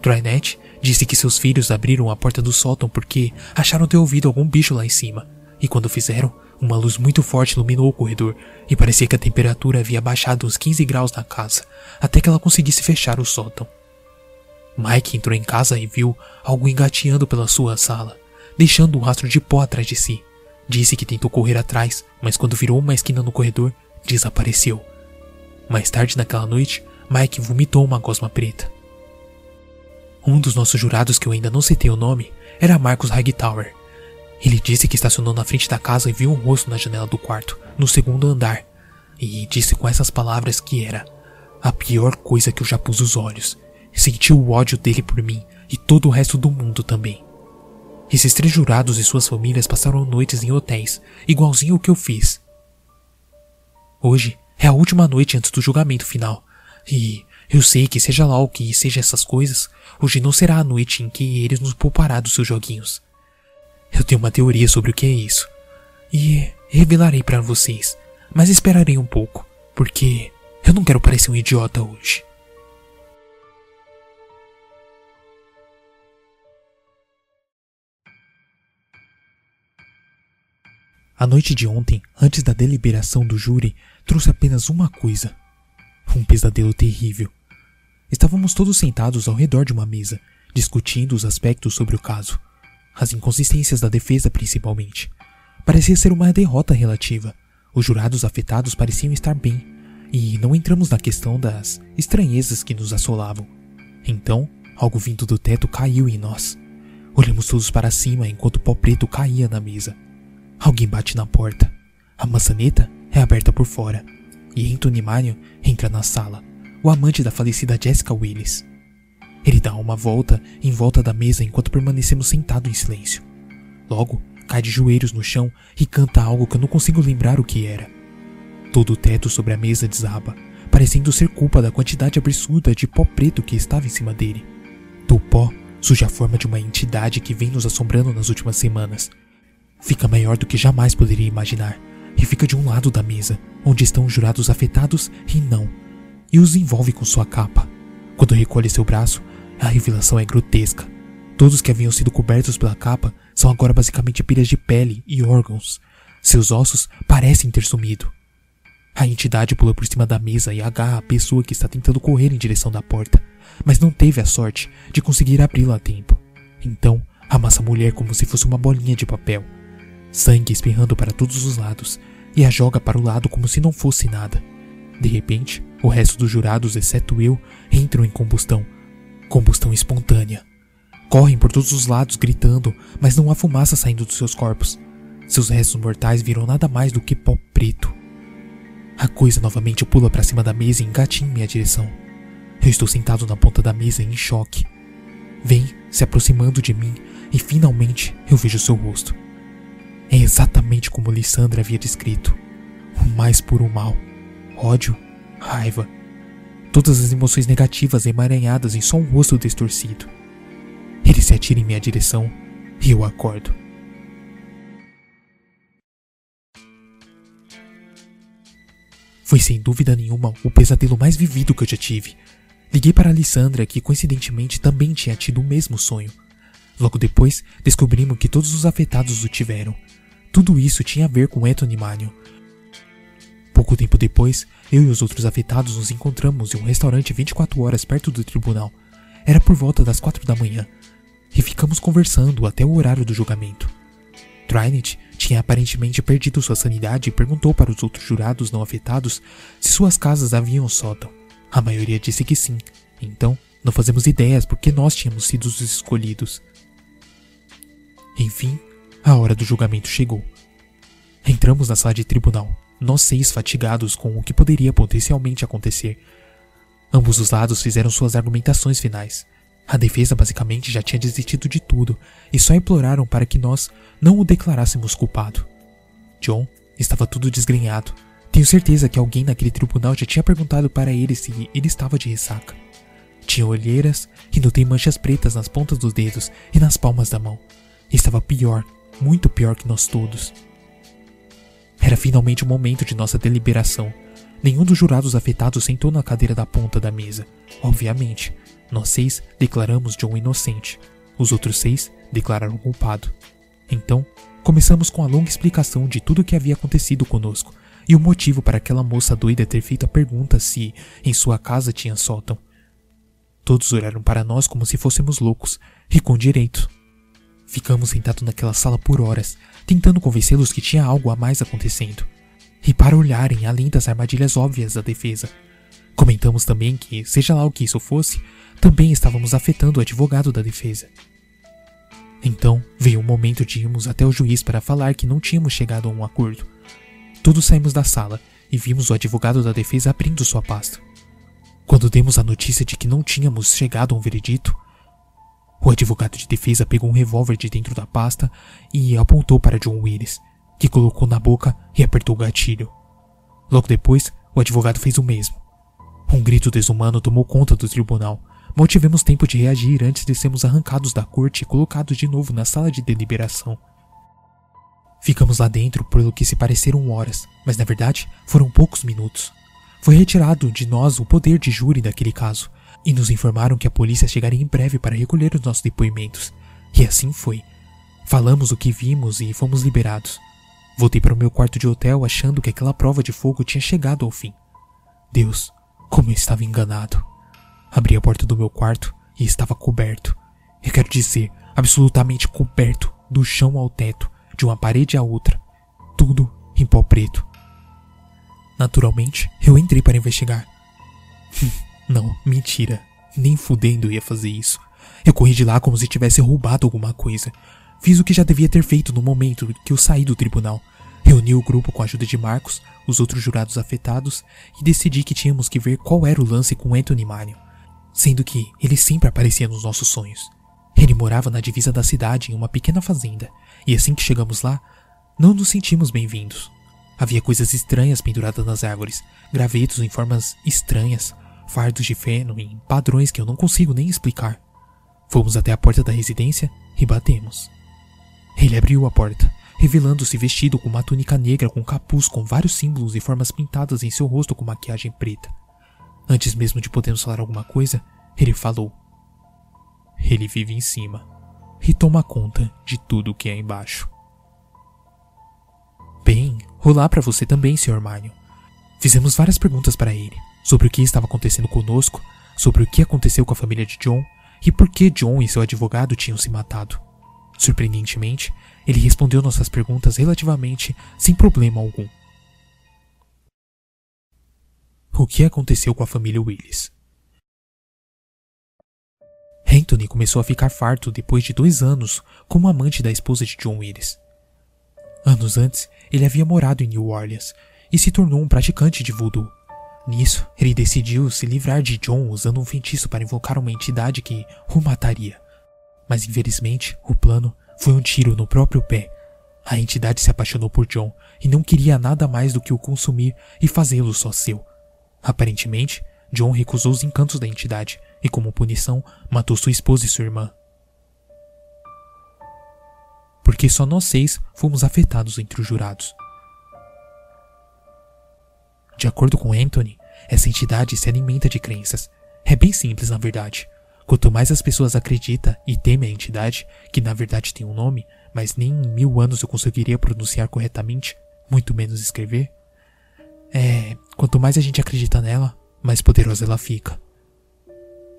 Trinette disse que seus filhos abriram a porta do sótão porque acharam ter ouvido algum bicho lá em cima, e quando fizeram, uma luz muito forte iluminou o corredor e parecia que a temperatura havia baixado uns 15 graus na casa, até que ela conseguisse fechar o sótão. Mike entrou em casa e viu algo engateando pela sua sala, deixando um rastro de pó atrás de si. Disse que tentou correr atrás, mas quando virou uma esquina no corredor, desapareceu. Mais tarde naquela noite, Mike vomitou uma gosma preta. Um dos nossos jurados, que eu ainda não citei o nome, era Marcos Hightower. Ele disse que estacionou na frente da casa e viu um rosto na janela do quarto, no segundo andar, e disse com essas palavras que era a pior coisa que eu já pus os olhos. Sentiu o ódio dele por mim e todo o resto do mundo também. Esses três jurados e suas famílias passaram noites em hotéis, igualzinho o que eu fiz. Hoje é a última noite antes do julgamento final, e eu sei que seja lá o que seja essas coisas, hoje não será a noite em que eles nos poupará dos seus joguinhos. Eu tenho uma teoria sobre o que é isso, e revelarei para vocês, mas esperarei um pouco, porque eu não quero parecer um idiota hoje. A noite de ontem, antes da deliberação do júri, trouxe apenas uma coisa: um pesadelo terrível. Estávamos todos sentados ao redor de uma mesa, discutindo os aspectos sobre o caso, as inconsistências da defesa principalmente. Parecia ser uma derrota relativa. Os jurados afetados pareciam estar bem, e não entramos na questão das estranhezas que nos assolavam. Então, algo vindo do teto caiu em nós. Olhamos todos para cima enquanto o pó preto caía na mesa. Alguém bate na porta. A maçaneta é aberta por fora, e Anthony Marion entra na sala, o amante da falecida Jessica Willis. Ele dá uma volta em volta da mesa enquanto permanecemos sentados em silêncio. Logo, cai de joelhos no chão e canta algo que eu não consigo lembrar o que era. Todo o teto sobre a mesa desaba, parecendo ser culpa da quantidade absurda de pó preto que estava em cima dele. Do pó surge a forma de uma entidade que vem nos assombrando nas últimas semanas. Fica maior do que jamais poderia imaginar, e fica de um lado da mesa, onde estão os jurados afetados e não, e os envolve com sua capa. Quando recolhe seu braço, a revelação é grotesca. Todos que haviam sido cobertos pela capa são agora basicamente pilhas de pele e órgãos. Seus ossos parecem ter sumido. A entidade pula por cima da mesa e agarra a pessoa que está tentando correr em direção da porta, mas não teve a sorte de conseguir abri-la a tempo. Então, amassa a mulher como se fosse uma bolinha de papel, sangue espirrando para todos os lados, e a joga para o lado como se não fosse nada. De repente, o resto dos jurados, exceto eu, entram em combustão. Combustão espontânea. Correm por todos os lados gritando, mas não há fumaça saindo dos seus corpos. Seus restos mortais viram nada mais do que pó preto. A coisa novamente pula para cima da mesa e engatinha em minha direção. Eu estou sentado na ponta da mesa em choque. Vem se aproximando de mim e finalmente eu vejo seu rosto. É exatamente como Lissandra havia descrito. O mais puro mal. Ódio, raiva. Todas as emoções negativas emaranhadas em só um rosto distorcido. Ele se atira em minha direção e eu acordo. Foi sem dúvida nenhuma o pesadelo mais vivido que eu já tive. Liguei para Alessandra, que coincidentemente também tinha tido o mesmo sonho. Logo depois, descobrimos que todos os afetados o tiveram. Tudo isso tinha a ver com Anthony Manion. Pouco tempo depois, eu e os outros afetados nos encontramos em um restaurante 24 horas perto do tribunal. Era por volta das quatro da manhã. E ficamos conversando até o horário do julgamento. Trinity tinha aparentemente perdido sua sanidade e perguntou para os outros jurados não afetados se suas casas haviam sótão. A maioria disse que sim. Então, não fazemos ideias porque nós tínhamos sido os escolhidos. Enfim, a hora do julgamento chegou. Entramos na sala de tribunal, nós seis fatigados com o que poderia potencialmente acontecer. Ambos os lados fizeram suas argumentações finais. A defesa basicamente já tinha desistido de tudo e só imploraram para que nós não o declarássemos culpado. John estava tudo desgrenhado. Tenho certeza que alguém naquele tribunal já tinha perguntado para ele se ele estava de ressaca. Tinha olheiras e notei manchas pretas nas pontas dos dedos e nas palmas da mão. Estava pior, muito pior que nós todos. Era finalmente o momento de nossa deliberação. Nenhum dos jurados afetados sentou na cadeira da ponta da mesa, obviamente, nós seis declaramos John inocente. Os outros seis declararam culpado. Então, começamos com a longa explicação de tudo o que havia acontecido conosco e o motivo para aquela moça doida ter feito a pergunta se em sua casa tinha sótão. Todos olharam para nós como se fôssemos loucos, e com direito. Ficamos sentados naquela sala por horas, tentando convencê-los que tinha algo a mais acontecendo. E para olharem além das armadilhas óbvias da defesa. Comentamos também que, seja lá o que isso fosse, também estávamos afetando o advogado da defesa. Então veio o momento de irmos até o juiz para falar que não tínhamos chegado a um acordo. Todos saímos da sala e vimos o advogado da defesa abrindo sua pasta. Quando demos a notícia de que não tínhamos chegado a um veredito, o advogado de defesa pegou um revólver de dentro da pasta e apontou para John Willis, que colocou na boca e apertou o gatilho. Logo depois, o advogado fez o mesmo. Um grito desumano tomou conta do tribunal Mal tivemos tempo de reagir antes de sermos arrancados da corte e colocados de novo na sala de deliberação. Ficamos lá dentro por o que se pareceram horas, mas na verdade foram poucos minutos. Foi retirado de nós o poder de júri daquele caso, e nos informaram que a polícia chegaria em breve para recolher os nossos depoimentos. E assim foi. Falamos o que vimos e fomos liberados. Voltei para o meu quarto de hotel achando que aquela prova de fogo tinha chegado ao fim. Deus, como eu estava enganado. Abri a porta do meu quarto e estava coberto. Eu quero dizer, absolutamente coberto, do chão ao teto, de uma parede à outra. Tudo em pó preto. Naturalmente, eu entrei para investigar. Não, mentira. Nem fudendo ia fazer isso. Eu corri de lá como se tivesse roubado alguma coisa. Fiz o que já devia ter feito no momento que eu saí do tribunal. Reuni o grupo com a ajuda de Marcos, os outros jurados afetados, e decidi que tínhamos que ver qual era o lance com Anthony Marion, sendo que ele sempre aparecia nos nossos sonhos. Ele morava na divisa da cidade, em uma pequena fazenda, e assim que chegamos lá, não nos sentimos bem-vindos. Havia coisas estranhas penduradas nas árvores, gravetos em formas estranhas, fardos de feno em padrões que eu não consigo nem explicar. Fomos até a porta da residência e batemos. Ele abriu a porta, revelando-se vestido com uma túnica negra com capuz com vários símbolos e formas pintadas em seu rosto com maquiagem preta. Antes mesmo de podermos falar alguma coisa, ele falou: Ele vive em cima e toma conta de tudo o que é embaixo. Bem, olá para você também, Sr. Mário. Fizemos várias perguntas para ele, sobre o que estava acontecendo conosco, sobre o que aconteceu com a família de John e por que John e seu advogado tinham se matado. Surpreendentemente, ele respondeu nossas perguntas relativamente sem problema algum. O que aconteceu com a família Willis? Anthony começou a ficar farto depois de dois anos como amante da esposa de John Willis. Anos antes, ele havia morado em New Orleans e se tornou um praticante de voodoo. Nisso, ele decidiu se livrar de John usando um feitiço para invocar uma entidade que o mataria. Mas infelizmente, o plano foi um tiro no próprio pé. A entidade se apaixonou por John e não queria nada mais do que o consumir e fazê-lo só seu. Aparentemente, John recusou os encantos da entidade e, como punição, matou sua esposa e sua irmã. Porque só nós seis fomos afetados entre os jurados. De acordo com Anthony, essa entidade se alimenta de crenças. É bem simples, na verdade. Quanto mais as pessoas acreditam e temem a entidade, que na verdade tem um nome, mas nem em mil anos eu conseguiria pronunciar corretamente, muito menos escrever, é. Quanto mais a gente acredita nela, mais poderosa ela fica.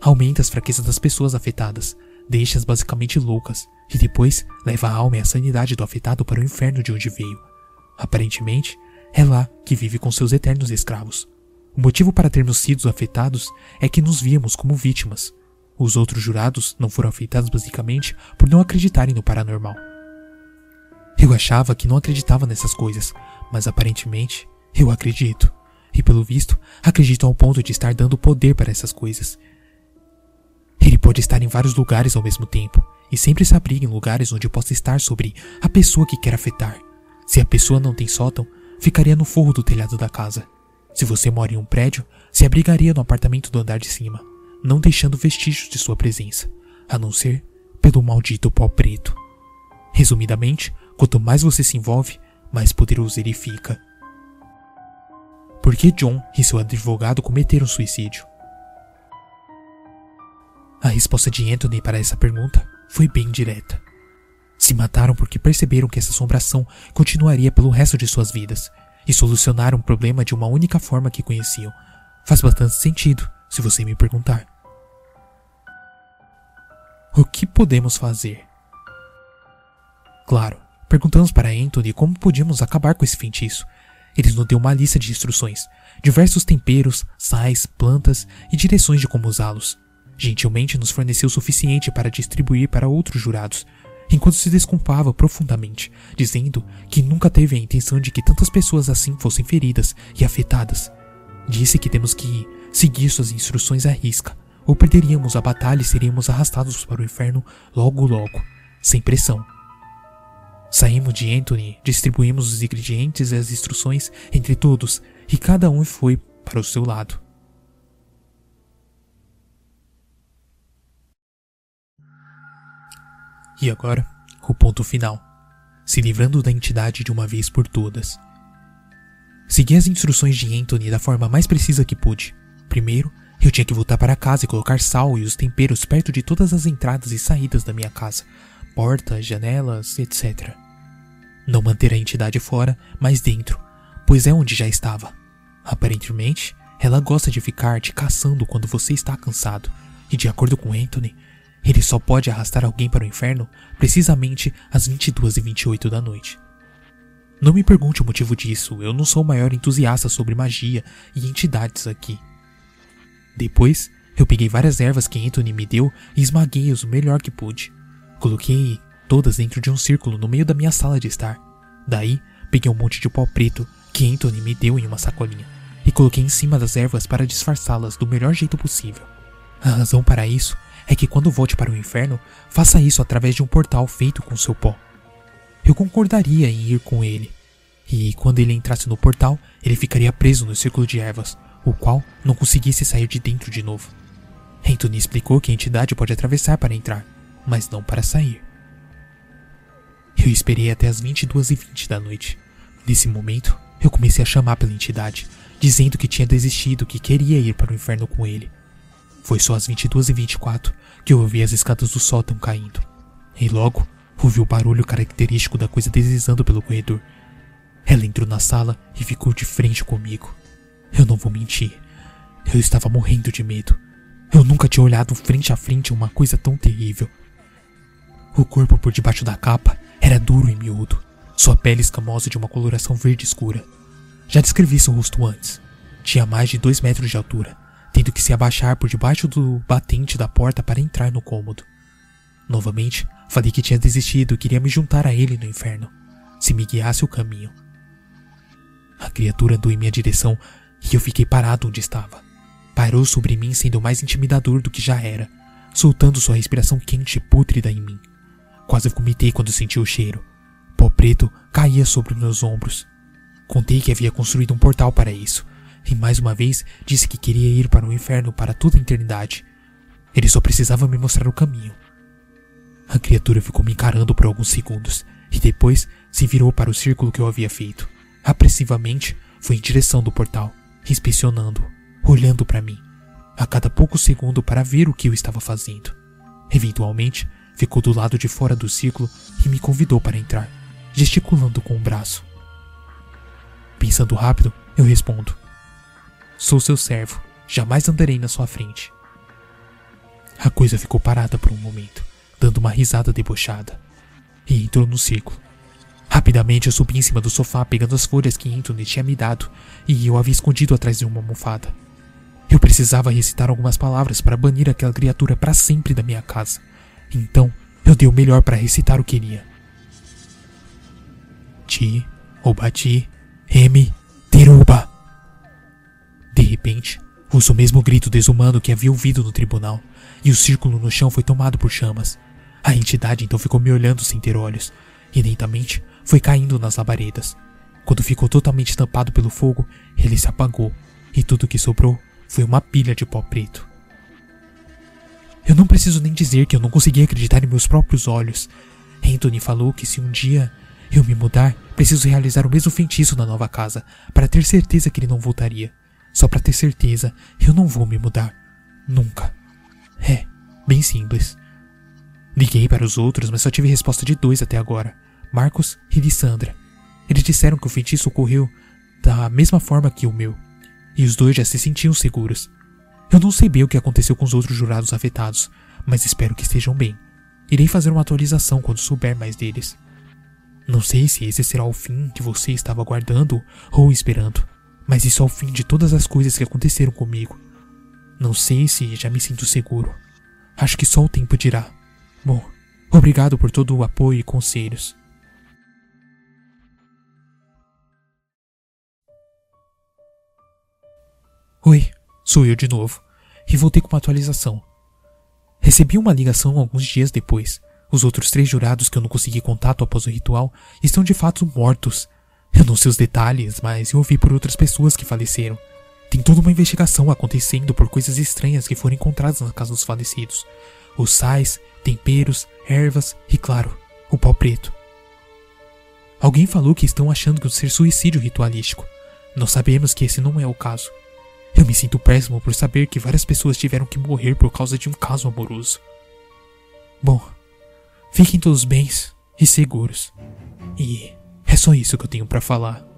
Aumenta as fraquezas das pessoas afetadas, deixa-as basicamente loucas, e depois leva a alma e a sanidade do afetado para o inferno de onde veio. Aparentemente, é lá que vive com seus eternos escravos. O motivo para termos sido afetados é que nos víamos como vítimas. Os outros jurados não foram afetados basicamente por não acreditarem no paranormal. Eu achava que não acreditava nessas coisas, mas aparentemente eu acredito. E pelo visto, acredito ao ponto de estar dando poder para essas coisas. Ele pode estar em vários lugares ao mesmo tempo, e sempre se abriga em lugares onde possa estar sobre a pessoa que quer afetar. Se a pessoa não tem sótão, ficaria no forro do telhado da casa. Se você mora em um prédio, se abrigaria no apartamento do andar de cima, não deixando vestígios de sua presença, a não ser pelo maldito pó preto. Resumidamente, quanto mais você se envolve, mais poderoso ele fica. Por que John e seu advogado cometeram suicídio? A resposta de Anthony para essa pergunta foi bem direta. Se mataram porque perceberam que essa assombração continuaria pelo resto de suas vidas e solucionaram o problema de uma única forma que conheciam. Faz bastante sentido, se você me perguntar. O que podemos fazer? Claro, perguntamos para Anthony como podíamos acabar com esse feitiço. Ele nos deu uma lista de instruções, diversos temperos, sais, plantas e direções de como usá-los. Gentilmente nos forneceu o suficiente para distribuir para outros jurados, enquanto se desculpava profundamente, dizendo que nunca teve a intenção de que tantas pessoas assim fossem feridas e afetadas. Disse que temos que seguir suas instruções à risca, ou perderíamos a batalha e seríamos arrastados para o inferno logo logo, sem pressão. Saímos de Anthony, distribuímos os ingredientes e as instruções entre todos, e cada um foi para o seu lado. E agora, o ponto final. se livrando da entidade de uma vez por todas. Segui as instruções de Anthony da forma mais precisa que pude. Primeiro, eu tinha que voltar para casa e colocar sal e os temperos perto de todas as entradas e saídas da minha casa, portas, janelas, etc. Não manter a entidade fora, mas dentro, pois é onde já estava. Aparentemente, ela gosta de ficar te caçando quando você está cansado, e de acordo com Anthony, ele só pode arrastar alguém para o inferno precisamente às 22 e 28 da noite. Não me pergunte o motivo disso, eu não sou o maior entusiasta sobre magia e entidades aqui. Depois, eu peguei várias ervas que Anthony me deu e esmaguei-as o melhor que pude. Coloquei todas dentro de um círculo no meio da minha sala de estar. Daí, peguei um monte de pó preto que Anthony me deu em uma sacolinha e coloquei em cima das ervas para disfarçá-las do melhor jeito possível. A razão para isso é que quando volte para o inferno, faça isso através de um portal feito com seu pó. Eu concordaria em ir com ele, e quando ele entrasse no portal, ele ficaria preso no círculo de ervas, o qual não conseguisse sair de dentro de novo. Anthony explicou que a entidade pode atravessar para entrar, mas não para sair. Eu esperei até as 22h20 da noite. Nesse momento, eu comecei a chamar pela entidade, dizendo que tinha desistido, que queria ir para o inferno com ele. Foi só às 22h24 que eu ouvi as escadas do sótão caindo. E logo, ouvi o barulho característico da coisa deslizando pelo corredor. Ela entrou na sala e ficou de frente comigo. Eu não vou mentir. Eu estava morrendo de medo. Eu nunca tinha olhado frente a frente uma coisa tão terrível. O corpo por debaixo da capa era duro e miúdo, sua pele escamosa de uma coloração verde escura. Já descrevi seu rosto antes. Tinha mais de dois metros de altura tendo que se abaixar por debaixo do batente da porta para entrar no cômodo. Novamente, falei que tinha desistido e queria me juntar a ele no inferno, se me guiasse o caminho. A criatura andou em minha direção e eu fiquei parado onde estava. Parou sobre mim sendo mais intimidador do que já era, soltando sua respiração quente e pútrida em mim. Quase vomitei quando senti o cheiro. Pó preto caía sobre meus ombros. Contei que havia construído um portal para isso, e mais uma vez disse que queria ir para o inferno para toda a eternidade. Ele só precisava me mostrar o caminho. A criatura ficou me encarando por alguns segundos e depois se virou para o círculo que eu havia feito. Apressivamente foi em direção do portal, inspecionando, olhando para mim, a cada pouco segundo para ver o que eu estava fazendo. Eventualmente, ficou do lado de fora do círculo e me convidou para entrar, gesticulando com o braço. Pensando rápido, eu respondo: Sou seu servo, jamais andarei na sua frente. A coisa ficou parada por um momento, dando uma risada debochada, e entrou no círculo. Rapidamente eu subi em cima do sofá, pegando as folhas que Anthony tinha me dado, e eu havia escondido atrás de uma almofada. Eu precisava recitar algumas palavras para banir aquela criatura para sempre da minha casa. Então, eu dei o melhor para recitar o que queria. Ti, Obati, M, Teruba. De repente, ouço o mesmo grito desumano que havia ouvido no tribunal, e o círculo no chão foi tomado por chamas. A entidade então ficou me olhando sem ter olhos, e lentamente foi caindo nas labaredas. Quando ficou totalmente tampado pelo fogo, ele se apagou, e tudo que sobrou foi uma pilha de pó preto. Eu não preciso nem dizer que eu não conseguia acreditar em meus próprios olhos. Anthony falou que se um dia eu me mudar, preciso realizar o mesmo feitiço na nova casa, para ter certeza que ele não voltaria. Só para ter certeza, eu não vou me mudar. Nunca. É, bem simples. Liguei para os outros, mas só tive resposta de dois até agora: Marcos e Lissandra. Eles disseram que o feitiço ocorreu da mesma forma que o meu, e os dois já se sentiam seguros. Eu não sei bem o que aconteceu com os outros jurados afetados, mas espero que estejam bem. Irei fazer uma atualização quando souber mais deles. Não sei se esse será o fim que você estava aguardando ou esperando. Mas isso é o fim de todas as coisas que aconteceram comigo. Não sei se já me sinto seguro. Acho que só o tempo dirá. Bom, obrigado por todo o apoio e conselhos. Oi, sou eu de novo. E voltei com uma atualização. Recebi uma ligação alguns dias depois. Os outros três jurados que eu não consegui contato após o ritual estão de fato mortos eu não sei os detalhes, mas eu ouvi por outras pessoas que faleceram. Tem toda uma investigação acontecendo por coisas estranhas que foram encontradas na casa dos falecidos. Os sais, temperos, ervas e, claro, o pau preto. Alguém falou que estão achando que o ser suicídio ritualístico. Nós sabemos que esse não é o caso. Eu me sinto péssimo por saber que várias pessoas tiveram que morrer por causa de um caso amoroso. Bom, fiquem todos bens e seguros. E é só isso que eu tenho para falar.